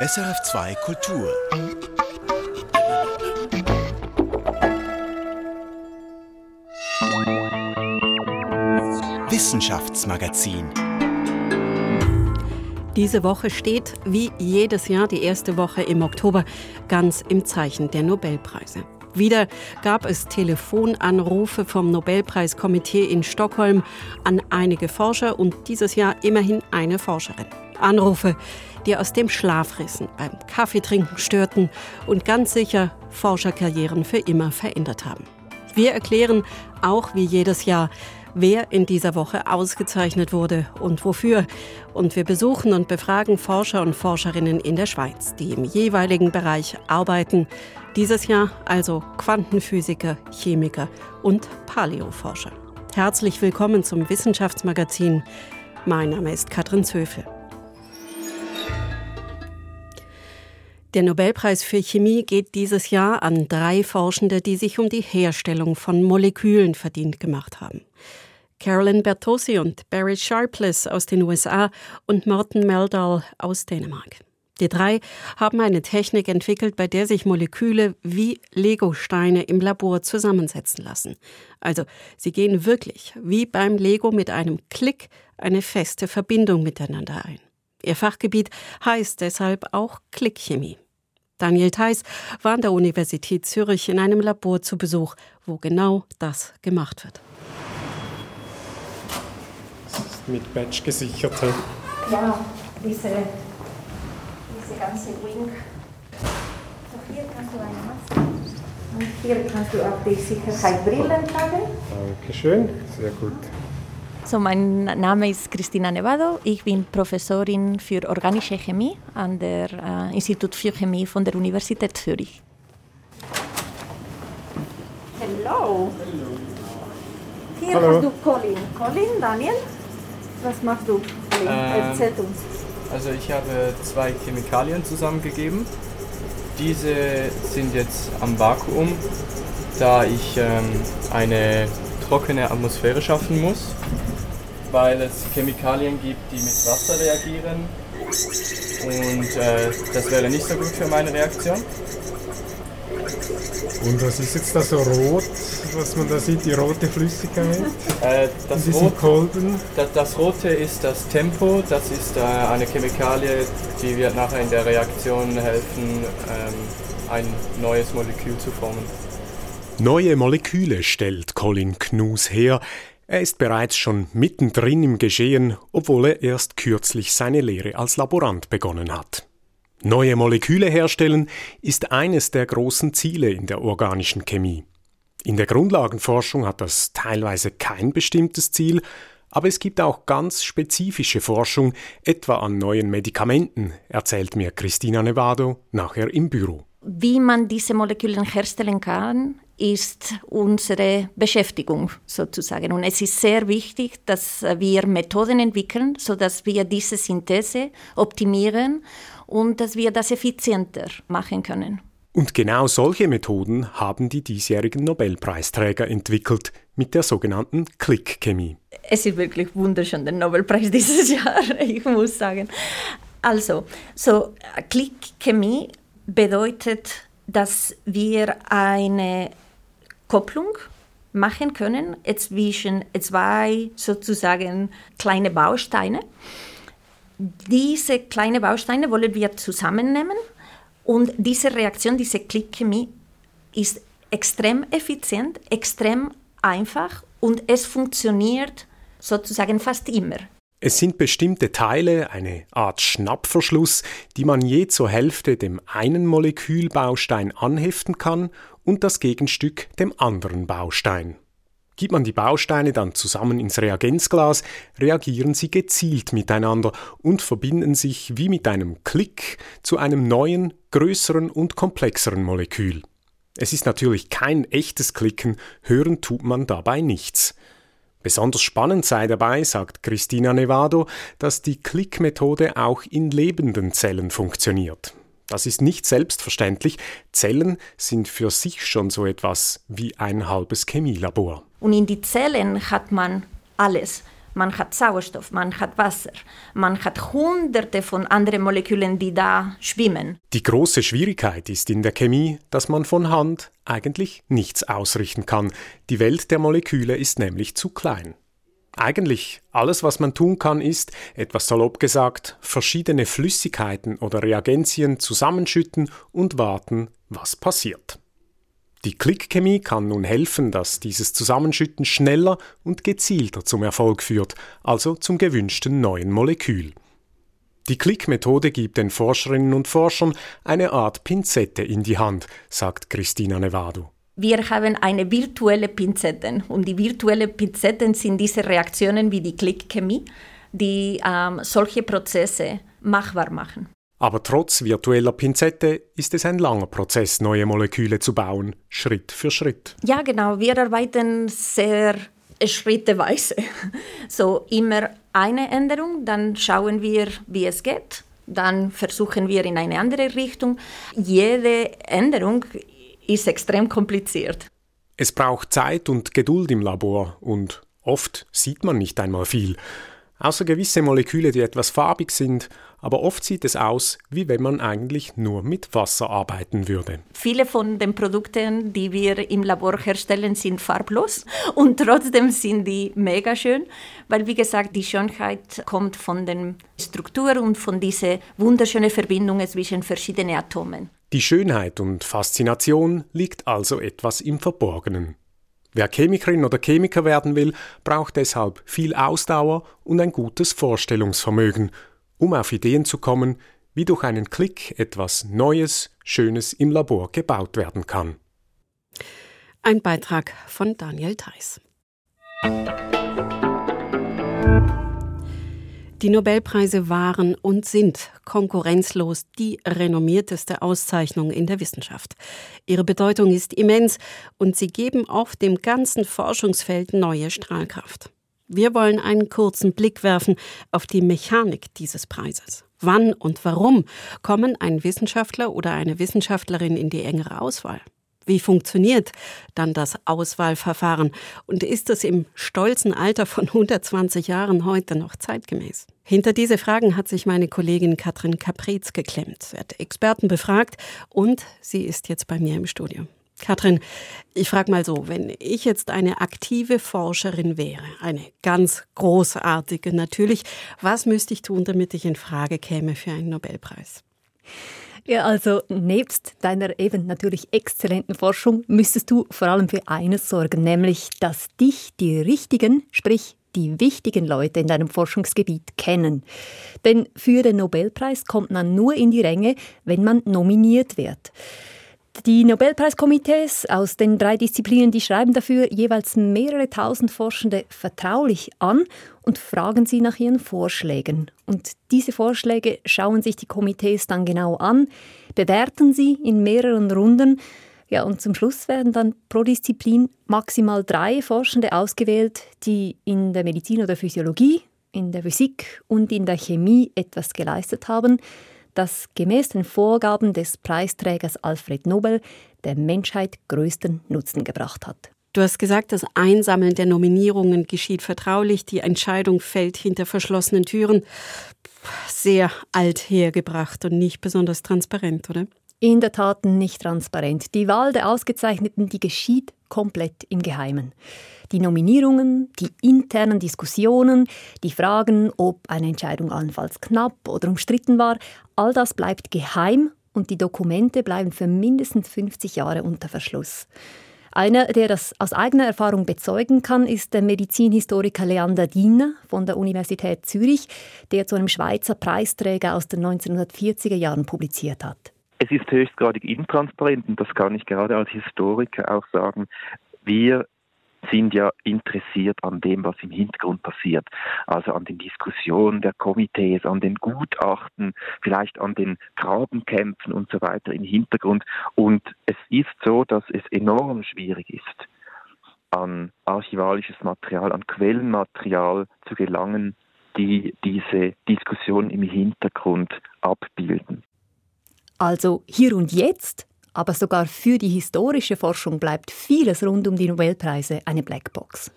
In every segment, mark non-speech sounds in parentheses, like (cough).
SRF2 Kultur. Wissenschaftsmagazin. Diese Woche steht, wie jedes Jahr die erste Woche im Oktober, ganz im Zeichen der Nobelpreise. Wieder gab es Telefonanrufe vom Nobelpreiskomitee in Stockholm an einige Forscher und dieses Jahr immerhin eine Forscherin. Anrufe, die aus dem Schlaf rissen, beim Kaffeetrinken störten und ganz sicher Forscherkarrieren für immer verändert haben. Wir erklären auch wie jedes Jahr, wer in dieser Woche ausgezeichnet wurde und wofür. Und wir besuchen und befragen Forscher und Forscherinnen in der Schweiz, die im jeweiligen Bereich arbeiten. Dieses Jahr also Quantenphysiker, Chemiker und Paläoforscher. Herzlich willkommen zum Wissenschaftsmagazin. Mein Name ist Katrin Zöfel. Der Nobelpreis für Chemie geht dieses Jahr an drei Forschende, die sich um die Herstellung von Molekülen verdient gemacht haben. Carolyn Bertossi und Barry Sharpless aus den USA und Morten Meldal aus Dänemark. Die drei haben eine Technik entwickelt, bei der sich Moleküle wie Legosteine im Labor zusammensetzen lassen. Also sie gehen wirklich wie beim Lego mit einem Klick eine feste Verbindung miteinander ein. Ihr Fachgebiet heißt deshalb auch Klickchemie. Daniel Theiss war an der Universität Zürich in einem Labor zu Besuch, wo genau das gemacht wird. Das ist mit Badge gesichert. Ja, diese, diese ganze Wing. So, hier kannst du eine Maske und hier kannst du auch die Sicherheitsbrillen tragen. Dankeschön, sehr gut. So, mein Name ist Cristina Nevado. Ich bin Professorin für organische Chemie an der äh, Institut für Chemie von der Universität Zürich. Hello. Hier Hallo. hast du Colin. Colin, Daniel, was machst du? Colin, Ähm, erzähl uns. Also ich habe zwei Chemikalien zusammengegeben. Diese sind jetzt am Vakuum, da ich ähm, eine trockene Atmosphäre schaffen muss, weil es Chemikalien gibt, die mit Wasser reagieren und äh, das wäre nicht so gut für meine Reaktion. Und was ist jetzt da so rot, was man da sieht, die rote Flüssigkeit? Äh, das, Rot, Kolben? das, das Rote ist das Tempo, das ist äh, eine Chemikalie, die wird nachher in der Reaktion helfen, ähm, ein neues Molekül zu formen. Neue Moleküle stellt Colin Knus her. Er ist bereits schon mittendrin im Geschehen, obwohl er erst kürzlich seine Lehre als Laborant begonnen hat. Neue Moleküle herstellen ist eines der großen Ziele in der organischen Chemie. In der Grundlagenforschung hat das teilweise kein bestimmtes Ziel, aber es gibt auch ganz spezifische Forschung, etwa an neuen Medikamenten, erzählt mir Christina Nevado nachher im Büro. Wie man diese Moleküle herstellen kann, ist unsere Beschäftigung sozusagen. Und es ist sehr wichtig, dass wir Methoden entwickeln, sodass wir diese Synthese optimieren und dass wir das effizienter machen können. Und genau solche Methoden haben die diesjährigen Nobelpreisträger entwickelt mit der sogenannten Klickchemie. Es ist wirklich wunderschön, der Nobelpreis (laughs) dieses Jahr, ich muss sagen. Also, so Klickchemie bedeutet, dass wir eine Kopplung machen können zwischen zwei sozusagen kleine Bausteine. Diese kleinen Bausteine wollen wir zusammennehmen und diese Reaktion, diese Klickchemie ist extrem effizient, extrem einfach und es funktioniert sozusagen fast immer. Es sind bestimmte Teile, eine Art Schnappverschluss, die man je zur Hälfte dem einen Molekülbaustein anheften kann und das Gegenstück dem anderen Baustein. Gibt man die Bausteine dann zusammen ins Reagenzglas, reagieren sie gezielt miteinander und verbinden sich wie mit einem Klick zu einem neuen, größeren und komplexeren Molekül. Es ist natürlich kein echtes Klicken, hören tut man dabei nichts. Besonders spannend sei dabei, sagt Christina Nevado, dass die Klickmethode auch in lebenden Zellen funktioniert. Das ist nicht selbstverständlich. Zellen sind für sich schon so etwas wie ein halbes Chemielabor. Und in die Zellen hat man alles. Man hat Sauerstoff, man hat Wasser, man hat hunderte von anderen Molekülen, die da schwimmen. Die große Schwierigkeit ist in der Chemie, dass man von Hand eigentlich nichts ausrichten kann. Die Welt der Moleküle ist nämlich zu klein. Eigentlich alles, was man tun kann, ist, etwas salopp gesagt, verschiedene Flüssigkeiten oder Reagenzien zusammenschütten und warten, was passiert. Die Klickchemie kann nun helfen, dass dieses Zusammenschütten schneller und gezielter zum Erfolg führt, also zum gewünschten neuen Molekül. Die Klickmethode gibt den Forscherinnen und Forschern eine Art Pinzette in die Hand, sagt Christina Nevado. Wir haben eine virtuelle Pinzette und die virtuellen Pinzetten sind diese Reaktionen wie die Klickchemie, die ähm, solche Prozesse machbar machen. Aber trotz virtueller Pinzette ist es ein langer Prozess, neue Moleküle zu bauen, Schritt für Schritt. Ja, genau. Wir arbeiten sehr schrittweise. So immer eine Änderung, dann schauen wir, wie es geht. Dann versuchen wir in eine andere Richtung. Jede Änderung ist extrem kompliziert. Es braucht Zeit und Geduld im Labor und oft sieht man nicht einmal viel. Außer gewisse Moleküle, die etwas farbig sind, aber oft sieht es aus, wie wenn man eigentlich nur mit Wasser arbeiten würde. Viele von den Produkten, die wir im Labor herstellen, sind farblos (laughs) und trotzdem sind die mega schön, weil wie gesagt, die Schönheit kommt von der Struktur und von dieser wunderschönen Verbindung zwischen verschiedenen Atomen. Die Schönheit und Faszination liegt also etwas im Verborgenen. Wer Chemikerin oder Chemiker werden will, braucht deshalb viel Ausdauer und ein gutes Vorstellungsvermögen, um auf Ideen zu kommen, wie durch einen Klick etwas Neues, Schönes im Labor gebaut werden kann. Ein Beitrag von Daniel Theiss. Die Nobelpreise waren und sind konkurrenzlos die renommierteste Auszeichnung in der Wissenschaft. Ihre Bedeutung ist immens und sie geben auf dem ganzen Forschungsfeld neue Strahlkraft. Wir wollen einen kurzen Blick werfen auf die Mechanik dieses Preises. Wann und warum kommen ein Wissenschaftler oder eine Wissenschaftlerin in die engere Auswahl? Wie funktioniert dann das Auswahlverfahren? Und ist es im stolzen Alter von 120 Jahren heute noch zeitgemäß? Hinter diese Fragen hat sich meine Kollegin Katrin Caprez geklemmt. Sie hat Experten befragt und sie ist jetzt bei mir im Studio. Katrin, ich frage mal so, wenn ich jetzt eine aktive Forscherin wäre, eine ganz großartige natürlich, was müsste ich tun, damit ich in Frage käme für einen Nobelpreis? Ja, also nebst deiner eben natürlich exzellenten Forschung müsstest du vor allem für eines sorgen, nämlich, dass dich die richtigen, sprich die wichtigen Leute in deinem Forschungsgebiet kennen. Denn für den Nobelpreis kommt man nur in die Ränge, wenn man nominiert wird. Die Nobelpreiskomitees aus den drei Disziplinen, die schreiben dafür jeweils mehrere tausend Forschende vertraulich an und fragen sie nach ihren Vorschlägen. Und diese Vorschläge schauen sich die Komitees dann genau an, bewerten sie in mehreren Runden. Ja, und zum Schluss werden dann pro Disziplin maximal drei Forschende ausgewählt, die in der Medizin oder Physiologie, in der Physik und in der Chemie etwas geleistet haben das gemäß den Vorgaben des Preisträgers Alfred Nobel der Menschheit größten Nutzen gebracht hat. Du hast gesagt, das Einsammeln der Nominierungen geschieht vertraulich, die Entscheidung fällt hinter verschlossenen Türen. Sehr alt hergebracht und nicht besonders transparent, oder? In der Tat nicht transparent. Die Wahl der Ausgezeichneten, die geschieht komplett im Geheimen. Die Nominierungen, die internen Diskussionen, die Fragen, ob eine Entscheidung allenfalls knapp oder umstritten war, all das bleibt geheim und die Dokumente bleiben für mindestens 50 Jahre unter Verschluss. Einer, der das aus eigener Erfahrung bezeugen kann, ist der Medizinhistoriker Leander Diener von der Universität Zürich, der zu einem Schweizer Preisträger aus den 1940er Jahren publiziert hat. Es ist höchstgradig intransparent und das kann ich gerade als Historiker auch sagen. Wir sind ja interessiert an dem, was im Hintergrund passiert. Also an den Diskussionen der Komitees, an den Gutachten, vielleicht an den Grabenkämpfen und so weiter im Hintergrund. Und es ist so, dass es enorm schwierig ist, an archivalisches Material, an Quellenmaterial zu gelangen, die diese Diskussion im Hintergrund abbilden. Also hier und jetzt aber sogar für die historische Forschung bleibt vieles rund um die Nobelpreise eine Blackbox.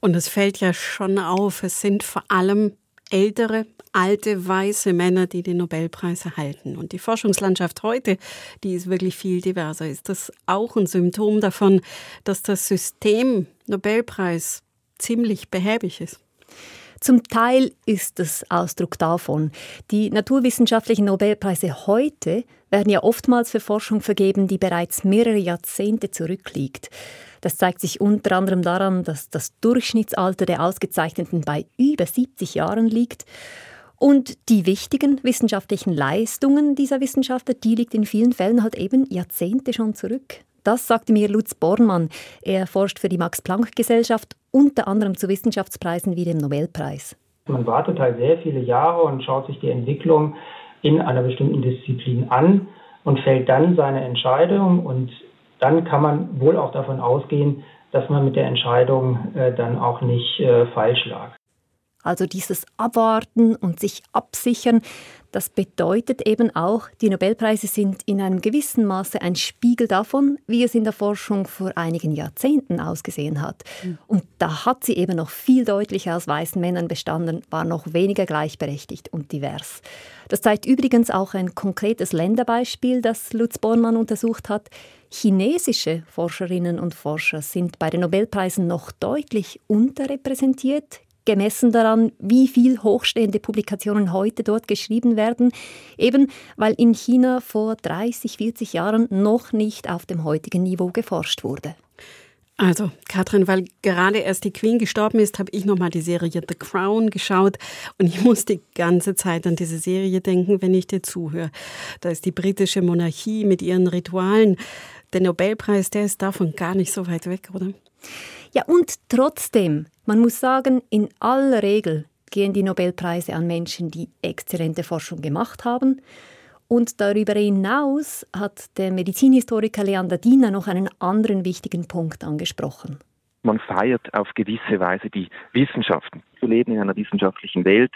Und es fällt ja schon auf, es sind vor allem ältere, alte, weiße Männer, die den Nobelpreis erhalten. Und die Forschungslandschaft heute, die ist wirklich viel diverser. Ist das auch ein Symptom davon, dass das System Nobelpreis ziemlich behäbig ist? Zum Teil ist es Ausdruck davon. Die naturwissenschaftlichen Nobelpreise heute werden ja oftmals für Forschung vergeben, die bereits mehrere Jahrzehnte zurückliegt. Das zeigt sich unter anderem daran, dass das Durchschnittsalter der Ausgezeichneten bei über 70 Jahren liegt. Und die wichtigen wissenschaftlichen Leistungen dieser Wissenschaftler, die liegt in vielen Fällen halt eben Jahrzehnte schon zurück. Das sagte mir Lutz Bornmann. Er forscht für die Max-Planck-Gesellschaft unter anderem zu Wissenschaftspreisen wie dem Nobelpreis. Man wartet halt sehr viele Jahre und schaut sich die Entwicklung in einer bestimmten Disziplin an und fällt dann seine Entscheidung und dann kann man wohl auch davon ausgehen, dass man mit der Entscheidung äh, dann auch nicht äh, falsch lag. Also dieses Abwarten und sich absichern, das bedeutet eben auch, die Nobelpreise sind in einem gewissen Maße ein Spiegel davon, wie es in der Forschung vor einigen Jahrzehnten ausgesehen hat. Mhm. Und da hat sie eben noch viel deutlicher aus weißen Männern bestanden, war noch weniger gleichberechtigt und divers. Das zeigt übrigens auch ein konkretes Länderbeispiel, das Lutz Bornmann untersucht hat. Chinesische Forscherinnen und Forscher sind bei den Nobelpreisen noch deutlich unterrepräsentiert gemessen daran, wie viel hochstehende Publikationen heute dort geschrieben werden, eben weil in China vor 30, 40 Jahren noch nicht auf dem heutigen Niveau geforscht wurde. Also, Katrin, weil gerade erst die Queen gestorben ist, habe ich nochmal die Serie The Crown geschaut und ich muss die ganze Zeit an diese Serie denken, wenn ich dir zuhöre. Da ist die britische Monarchie mit ihren Ritualen. Der Nobelpreis, der ist davon gar nicht so weit weg, oder? Ja, und trotzdem, man muss sagen, in aller Regel gehen die Nobelpreise an Menschen, die exzellente Forschung gemacht haben. Und darüber hinaus hat der Medizinhistoriker Leander Diener noch einen anderen wichtigen Punkt angesprochen. Man feiert auf gewisse Weise die Wissenschaften. Wir leben in einer wissenschaftlichen Welt.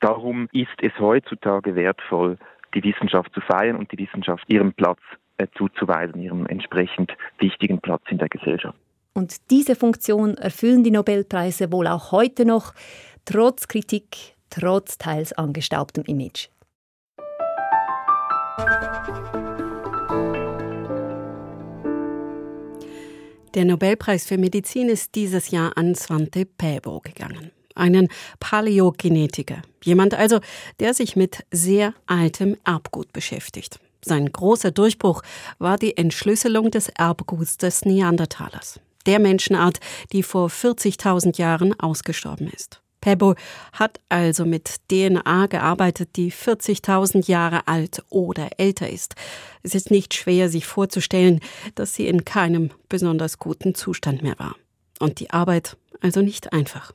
Darum ist es heutzutage wertvoll, die Wissenschaft zu feiern und die Wissenschaft ihren Platz äh, zuzuweisen, ihren entsprechend wichtigen Platz in der Gesellschaft. Und diese Funktion erfüllen die Nobelpreise wohl auch heute noch, trotz Kritik, trotz teils angestaubtem Image. Der Nobelpreis für Medizin ist dieses Jahr an Svante Pääbo gegangen. Einen Paläogenetiker. Jemand also, der sich mit sehr altem Erbgut beschäftigt. Sein großer Durchbruch war die Entschlüsselung des Erbguts des Neandertalers der Menschenart, die vor 40.000 Jahren ausgestorben ist. Pebo hat also mit DNA gearbeitet, die 40.000 Jahre alt oder älter ist. Es ist nicht schwer, sich vorzustellen, dass sie in keinem besonders guten Zustand mehr war. Und die Arbeit also nicht einfach.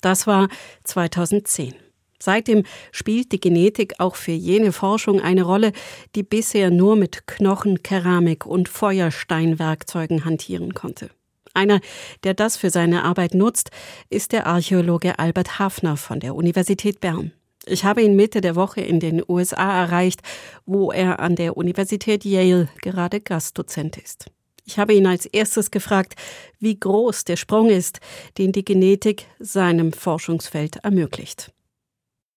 Das war 2010. Seitdem spielt die Genetik auch für jene Forschung eine Rolle, die bisher nur mit Knochen, Keramik und Feuersteinwerkzeugen hantieren konnte. Einer, der das für seine Arbeit nutzt, ist der Archäologe Albert Hafner von der Universität Bern. Ich habe ihn Mitte der Woche in den USA erreicht, wo er an der Universität Yale gerade Gastdozent ist. Ich habe ihn als erstes gefragt, wie groß der Sprung ist, den die Genetik seinem Forschungsfeld ermöglicht.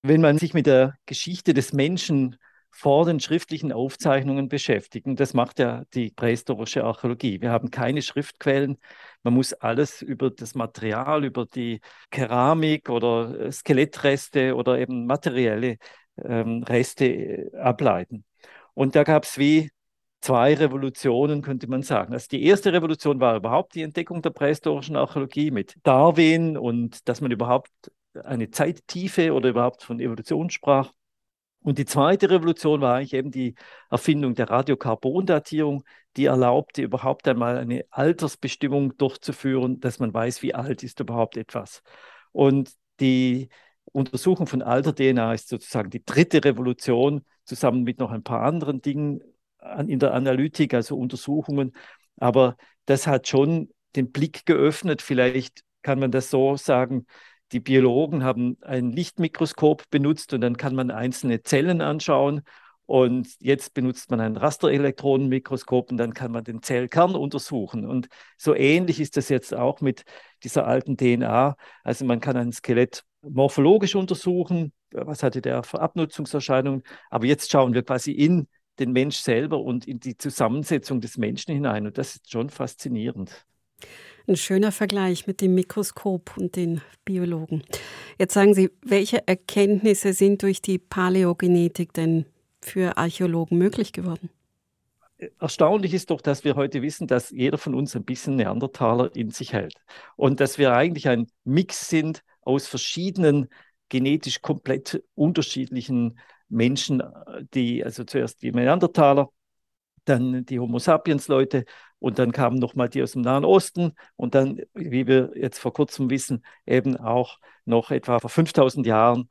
Wenn man sich mit der Geschichte des Menschen vor den schriftlichen Aufzeichnungen beschäftigen. Das macht ja die prähistorische Archäologie. Wir haben keine Schriftquellen. Man muss alles über das Material, über die Keramik oder äh, Skelettreste oder eben materielle ähm, Reste äh, ableiten. Und da gab es wie zwei Revolutionen, könnte man sagen. Also die erste Revolution war überhaupt die Entdeckung der prähistorischen Archäologie mit Darwin und dass man überhaupt eine Zeittiefe oder überhaupt von Evolution sprach. Und die zweite Revolution war eigentlich eben die Erfindung der Radiokarbondatierung, die erlaubte überhaupt einmal eine Altersbestimmung durchzuführen, dass man weiß, wie alt ist überhaupt etwas. Und die Untersuchung von alter DNA ist sozusagen die dritte Revolution, zusammen mit noch ein paar anderen Dingen in der Analytik, also Untersuchungen. Aber das hat schon den Blick geöffnet. Vielleicht kann man das so sagen, die Biologen haben ein Lichtmikroskop benutzt und dann kann man einzelne Zellen anschauen Und jetzt benutzt man ein Rasterelektronenmikroskop und dann kann man den Zellkern untersuchen. Und so ähnlich ist das jetzt auch mit dieser alten DNA. Also man kann ein Skelett morphologisch untersuchen, was hatte der für Abnutzungserscheinungen. Aber jetzt schauen wir quasi in den Mensch selber und in die Zusammensetzung des Menschen hinein. Und das ist schon faszinierend. Ein schöner Vergleich mit dem Mikroskop und den Biologen. Jetzt sagen Sie, welche Erkenntnisse sind durch die Paläogenetik denn für Archäologen möglich geworden? Erstaunlich ist doch, dass wir heute wissen, dass jeder von uns ein bisschen Neandertaler in sich hält und dass wir eigentlich ein Mix sind aus verschiedenen genetisch komplett unterschiedlichen Menschen, die also zuerst die Neandertaler, dann die Homo sapiens Leute und dann kamen nochmal die aus dem Nahen Osten und dann, wie wir jetzt vor kurzem wissen, eben auch noch etwa vor 5000 Jahren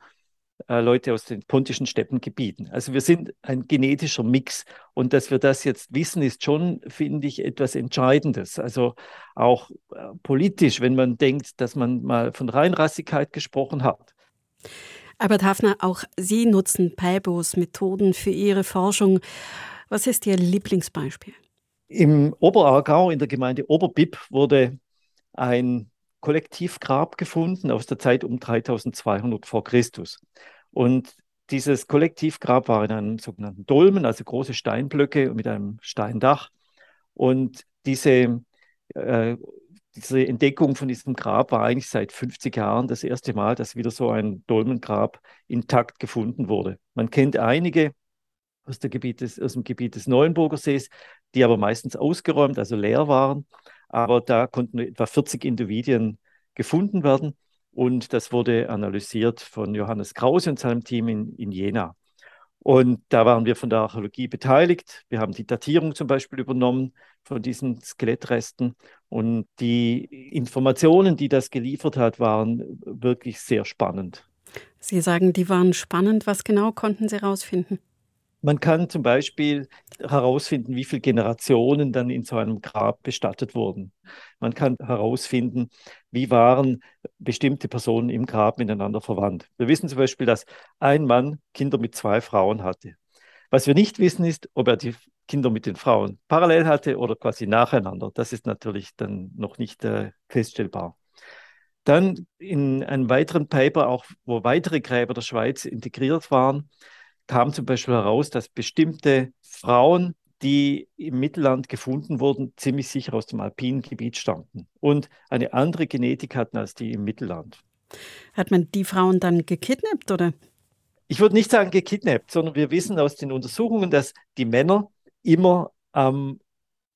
äh, Leute aus den pontischen Steppengebieten. Also wir sind ein genetischer Mix und dass wir das jetzt wissen, ist schon, finde ich, etwas Entscheidendes. Also auch äh, politisch, wenn man denkt, dass man mal von Reinrassigkeit gesprochen hat. Albert Hafner, auch Sie nutzen Paibos Methoden für Ihre Forschung. Was ist Ihr Lieblingsbeispiel? Im Oberaargau in der Gemeinde Oberbib wurde ein Kollektivgrab gefunden aus der Zeit um 3200 vor Christus. Und dieses Kollektivgrab war in einem sogenannten Dolmen, also große Steinblöcke mit einem Steindach. Und diese, äh, diese Entdeckung von diesem Grab war eigentlich seit 50 Jahren das erste Mal, dass wieder so ein Dolmengrab intakt gefunden wurde. Man kennt einige aus, des, aus dem Gebiet des Neuenburger Sees, die aber meistens ausgeräumt, also leer waren. Aber da konnten etwa 40 Individuen gefunden werden. Und das wurde analysiert von Johannes Krause und seinem Team in, in Jena. Und da waren wir von der Archäologie beteiligt. Wir haben die Datierung zum Beispiel übernommen von diesen Skelettresten. Und die Informationen, die das geliefert hat, waren wirklich sehr spannend. Sie sagen, die waren spannend. Was genau konnten Sie herausfinden? Man kann zum Beispiel herausfinden, wie viele Generationen dann in so einem Grab bestattet wurden. Man kann herausfinden, wie waren bestimmte Personen im Grab miteinander verwandt. Wir wissen zum Beispiel, dass ein Mann Kinder mit zwei Frauen hatte. Was wir nicht wissen, ist, ob er die Kinder mit den Frauen parallel hatte oder quasi nacheinander. Das ist natürlich dann noch nicht äh, feststellbar. Dann in einem weiteren Paper, auch wo weitere Gräber der Schweiz integriert waren, kam zum Beispiel heraus, dass bestimmte Frauen, die im Mittelland gefunden wurden, ziemlich sicher aus dem alpinen Gebiet stammten und eine andere Genetik hatten als die im Mittelland. Hat man die Frauen dann gekidnappt oder? Ich würde nicht sagen gekidnappt, sondern wir wissen aus den Untersuchungen, dass die Männer immer am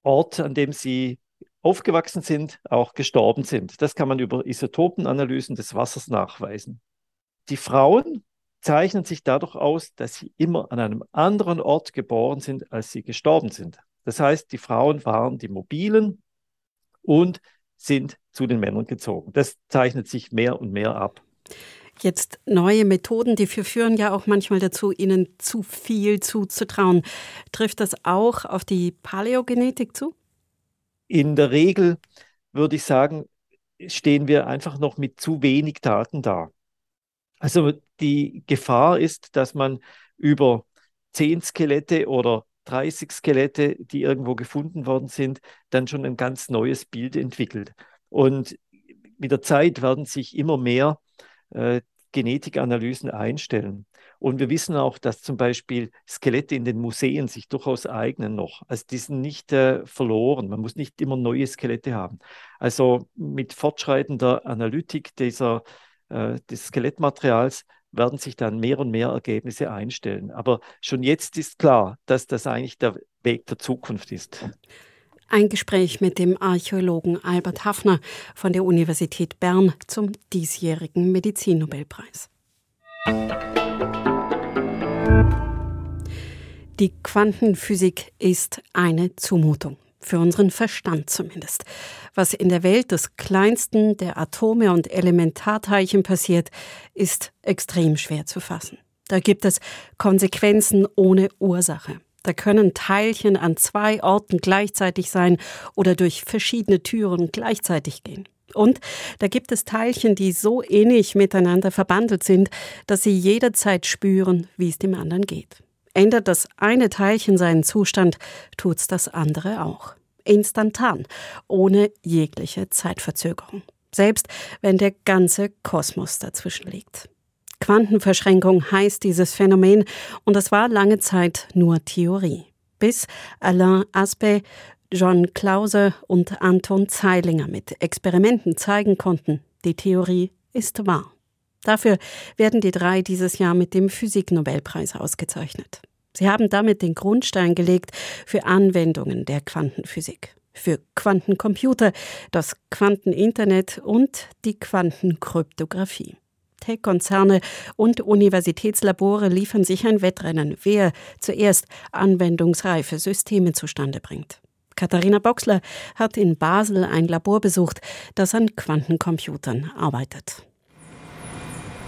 Ort, an dem sie aufgewachsen sind, auch gestorben sind. Das kann man über Isotopenanalysen des Wassers nachweisen. Die Frauen zeichnen sich dadurch aus, dass sie immer an einem anderen Ort geboren sind, als sie gestorben sind. Das heißt, die Frauen waren die Mobilen und sind zu den Männern gezogen. Das zeichnet sich mehr und mehr ab. Jetzt neue Methoden, die führen ja auch manchmal dazu, ihnen zu viel zuzutrauen. Trifft das auch auf die Paläogenetik zu? In der Regel würde ich sagen, stehen wir einfach noch mit zu wenig Daten da. Also die Gefahr ist, dass man über zehn Skelette oder 30 Skelette, die irgendwo gefunden worden sind, dann schon ein ganz neues Bild entwickelt. Und mit der Zeit werden sich immer mehr äh, Genetikanalysen einstellen. Und wir wissen auch, dass zum Beispiel Skelette in den Museen sich durchaus eignen noch. Also die sind nicht äh, verloren. Man muss nicht immer neue Skelette haben. Also mit fortschreitender Analytik dieser äh, des Skelettmaterials werden sich dann mehr und mehr Ergebnisse einstellen. Aber schon jetzt ist klar, dass das eigentlich der Weg der Zukunft ist. Ein Gespräch mit dem Archäologen Albert Hafner von der Universität Bern zum diesjährigen Medizinnobelpreis. Die Quantenphysik ist eine Zumutung für unseren Verstand zumindest. Was in der Welt des kleinsten der Atome und Elementarteilchen passiert, ist extrem schwer zu fassen. Da gibt es Konsequenzen ohne Ursache. Da können Teilchen an zwei Orten gleichzeitig sein oder durch verschiedene Türen gleichzeitig gehen. Und da gibt es Teilchen, die so ähnlich miteinander verbandelt sind, dass sie jederzeit spüren, wie es dem anderen geht. Ändert das eine Teilchen seinen Zustand, tut's das andere auch. Instantan, ohne jegliche Zeitverzögerung. Selbst wenn der ganze Kosmos dazwischen liegt. Quantenverschränkung heißt dieses Phänomen und es war lange Zeit nur Theorie. Bis Alain Aspect, John Clauser und Anton Zeilinger mit Experimenten zeigen konnten, die Theorie ist wahr. Dafür werden die drei dieses Jahr mit dem Physiknobelpreis ausgezeichnet. Sie haben damit den Grundstein gelegt für Anwendungen der Quantenphysik, für Quantencomputer, das Quanteninternet und die Quantenkryptographie. Tech-Konzerne und Universitätslabore liefern sich ein Wettrennen, wer zuerst anwendungsreife Systeme zustande bringt. Katharina Boxler hat in Basel ein Labor besucht, das an Quantencomputern arbeitet.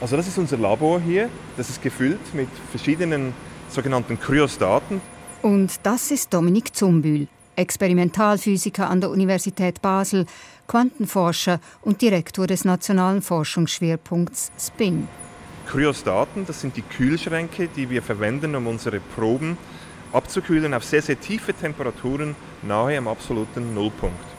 Also das ist unser Labor hier. Das ist gefüllt mit verschiedenen sogenannten Kryostaten. Und das ist Dominik Zumbühl, Experimentalphysiker an der Universität Basel, Quantenforscher und Direktor des nationalen Forschungsschwerpunkts SPIN. Kryostaten, das sind die Kühlschränke, die wir verwenden, um unsere Proben abzukühlen auf sehr, sehr tiefe Temperaturen nahe am absoluten Nullpunkt.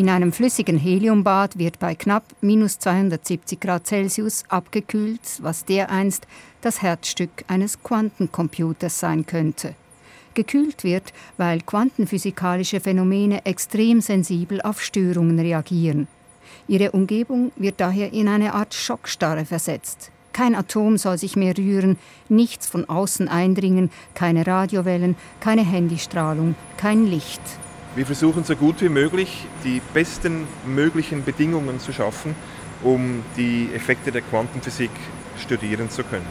In einem flüssigen Heliumbad wird bei knapp minus 270 Grad Celsius abgekühlt, was dereinst das Herzstück eines Quantencomputers sein könnte. Gekühlt wird, weil quantenphysikalische Phänomene extrem sensibel auf Störungen reagieren. Ihre Umgebung wird daher in eine Art Schockstarre versetzt. Kein Atom soll sich mehr rühren, nichts von außen eindringen, keine Radiowellen, keine Handystrahlung, kein Licht. Wir versuchen so gut wie möglich die besten möglichen Bedingungen zu schaffen, um die Effekte der Quantenphysik studieren zu können.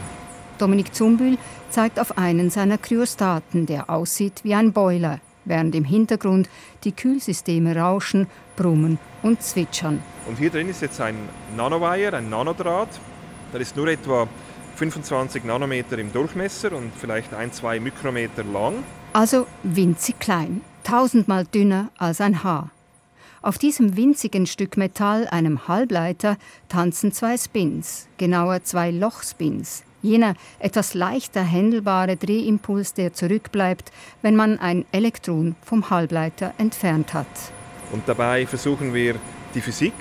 Dominik Zumbühl zeigt auf einen seiner Kryostaten, der aussieht wie ein Boiler, während im Hintergrund die Kühlsysteme rauschen, brummen und zwitschern. Und hier drin ist jetzt ein Nanowire, ein Nanodraht. Der ist nur etwa 25 Nanometer im Durchmesser und vielleicht ein, zwei Mikrometer lang. Also winzig klein tausendmal dünner als ein Haar. Auf diesem winzigen Stück Metall, einem Halbleiter, tanzen zwei Spins, genauer zwei Lochspins. Jener etwas leichter händelbare Drehimpuls, der zurückbleibt, wenn man ein Elektron vom Halbleiter entfernt hat. Und dabei versuchen wir die Physik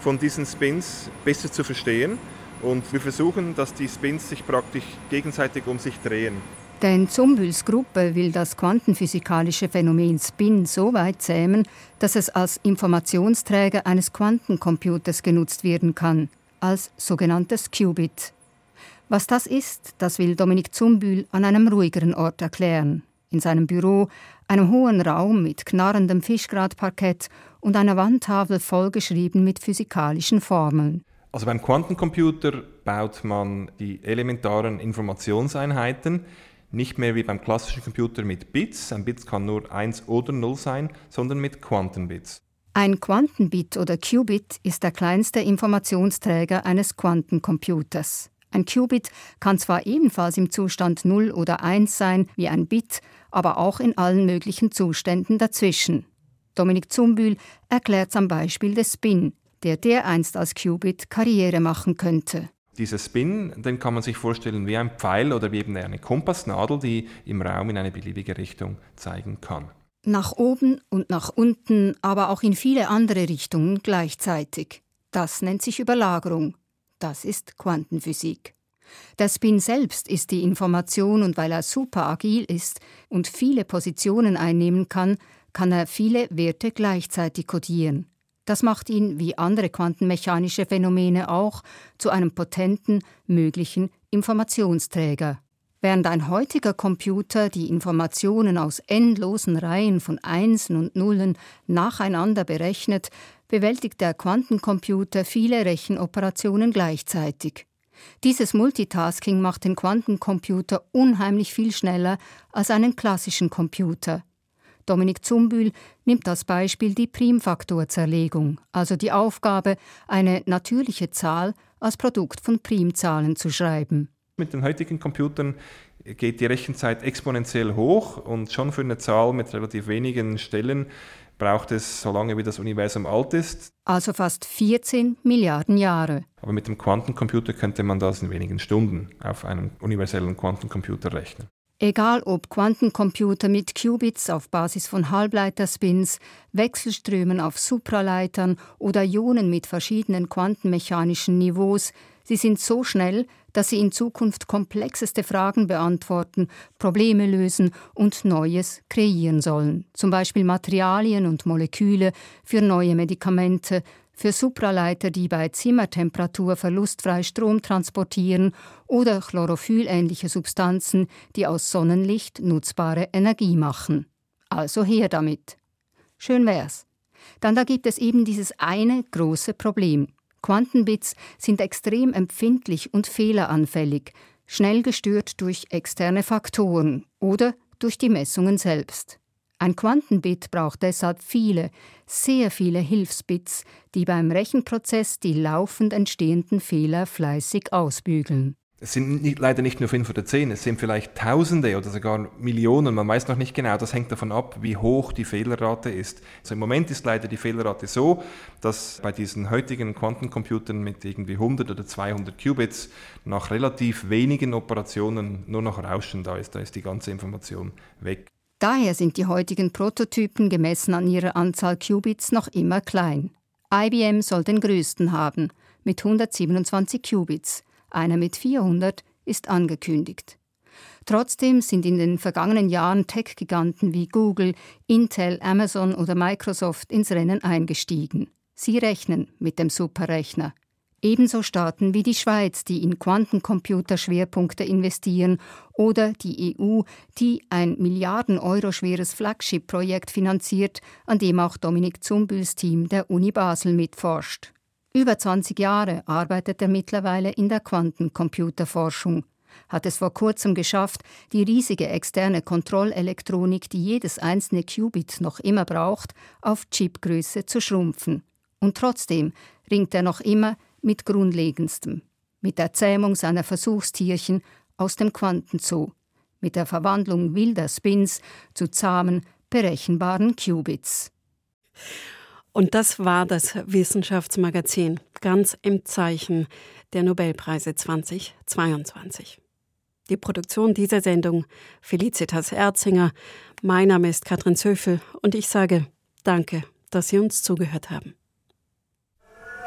von diesen Spins besser zu verstehen und wir versuchen, dass die Spins sich praktisch gegenseitig um sich drehen. Denn Zumbüls Gruppe will das quantenphysikalische Phänomen Spin so weit zähmen, dass es als Informationsträger eines Quantencomputers genutzt werden kann, als sogenanntes Qubit. Was das ist, das will Dominik Zumbühl an einem ruhigeren Ort erklären. In seinem Büro, einem hohen Raum mit knarrendem Fischgratparkett und einer Wandtafel vollgeschrieben mit physikalischen Formeln. Also beim Quantencomputer baut man die elementaren Informationseinheiten, nicht mehr wie beim klassischen Computer mit Bits, ein Bit kann nur 1 oder 0 sein, sondern mit Quantenbits. Ein Quantenbit oder Qubit ist der kleinste Informationsträger eines Quantencomputers. Ein Qubit kann zwar ebenfalls im Zustand 0 oder 1 sein wie ein Bit, aber auch in allen möglichen Zuständen dazwischen. Dominik Zumbühl erklärt am Beispiel des Spin, der dereinst als Qubit Karriere machen könnte. Dieser Spin, den kann man sich vorstellen wie ein Pfeil oder wie eben eine Kompassnadel, die im Raum in eine beliebige Richtung zeigen kann. Nach oben und nach unten, aber auch in viele andere Richtungen gleichzeitig. Das nennt sich Überlagerung. Das ist Quantenphysik. Der Spin selbst ist die Information und weil er super agil ist und viele Positionen einnehmen kann, kann er viele Werte gleichzeitig kodieren. Das macht ihn, wie andere quantenmechanische Phänomene auch, zu einem potenten, möglichen Informationsträger. Während ein heutiger Computer die Informationen aus endlosen Reihen von Einsen und Nullen nacheinander berechnet, bewältigt der Quantencomputer viele Rechenoperationen gleichzeitig. Dieses Multitasking macht den Quantencomputer unheimlich viel schneller als einen klassischen Computer. Dominik Zumbühl nimmt als Beispiel die Primfaktorzerlegung, also die Aufgabe, eine natürliche Zahl als Produkt von Primzahlen zu schreiben. Mit den heutigen Computern geht die Rechenzeit exponentiell hoch und schon für eine Zahl mit relativ wenigen Stellen braucht es so lange, wie das Universum alt ist. Also fast 14 Milliarden Jahre. Aber mit dem Quantencomputer könnte man das in wenigen Stunden auf einem universellen Quantencomputer rechnen. Egal ob Quantencomputer mit Qubits auf Basis von Halbleiterspins, Wechselströmen auf Supraleitern oder Ionen mit verschiedenen quantenmechanischen Niveaus, sie sind so schnell, dass sie in Zukunft komplexeste Fragen beantworten, Probleme lösen und Neues kreieren sollen, zum Beispiel Materialien und Moleküle für neue Medikamente, für Supraleiter, die bei Zimmertemperatur verlustfrei Strom transportieren oder chlorophyllähnliche Substanzen, die aus Sonnenlicht nutzbare Energie machen. Also her damit. Schön wär's. Dann da gibt es eben dieses eine große Problem. Quantenbits sind extrem empfindlich und fehleranfällig, schnell gestört durch externe Faktoren oder durch die Messungen selbst. Ein Quantenbit braucht deshalb viele, sehr viele Hilfsbits, die beim Rechenprozess die laufend entstehenden Fehler fleißig ausbügeln. Es sind nicht, leider nicht nur fünf oder zehn, es sind vielleicht Tausende oder sogar Millionen. Man weiß noch nicht genau. Das hängt davon ab, wie hoch die Fehlerrate ist. Also im Moment ist leider die Fehlerrate so, dass bei diesen heutigen Quantencomputern mit irgendwie 100 oder 200 Qubits nach relativ wenigen Operationen nur noch Rauschen da ist. Da ist die ganze Information weg. Daher sind die heutigen Prototypen gemessen an ihrer Anzahl Qubits noch immer klein. IBM soll den größten haben, mit 127 Qubits. Einer mit 400 ist angekündigt. Trotzdem sind in den vergangenen Jahren Tech-Giganten wie Google, Intel, Amazon oder Microsoft ins Rennen eingestiegen. Sie rechnen mit dem Superrechner. Ebenso Staaten wie die Schweiz, die in Quantencomputer-Schwerpunkte investieren, oder die EU, die ein Milliarden Euro schweres Flagship-Projekt finanziert, an dem auch Dominik Zumbüls Team der Uni Basel mitforscht. Über 20 Jahre arbeitet er mittlerweile in der Quantencomputerforschung, hat es vor kurzem geschafft, die riesige externe Kontrollelektronik, die jedes einzelne Qubit noch immer braucht, auf Chipgröße zu schrumpfen. Und trotzdem ringt er noch immer mit Grundlegendstem, mit der Zähmung seiner Versuchstierchen aus dem Quantenzoo, mit der Verwandlung wilder Spins zu zahmen, berechenbaren Qubits. Und das war das Wissenschaftsmagazin, ganz im Zeichen der Nobelpreise 2022. Die Produktion dieser Sendung Felicitas Erzinger. Mein Name ist Katrin Zöfel und ich sage Danke, dass Sie uns zugehört haben.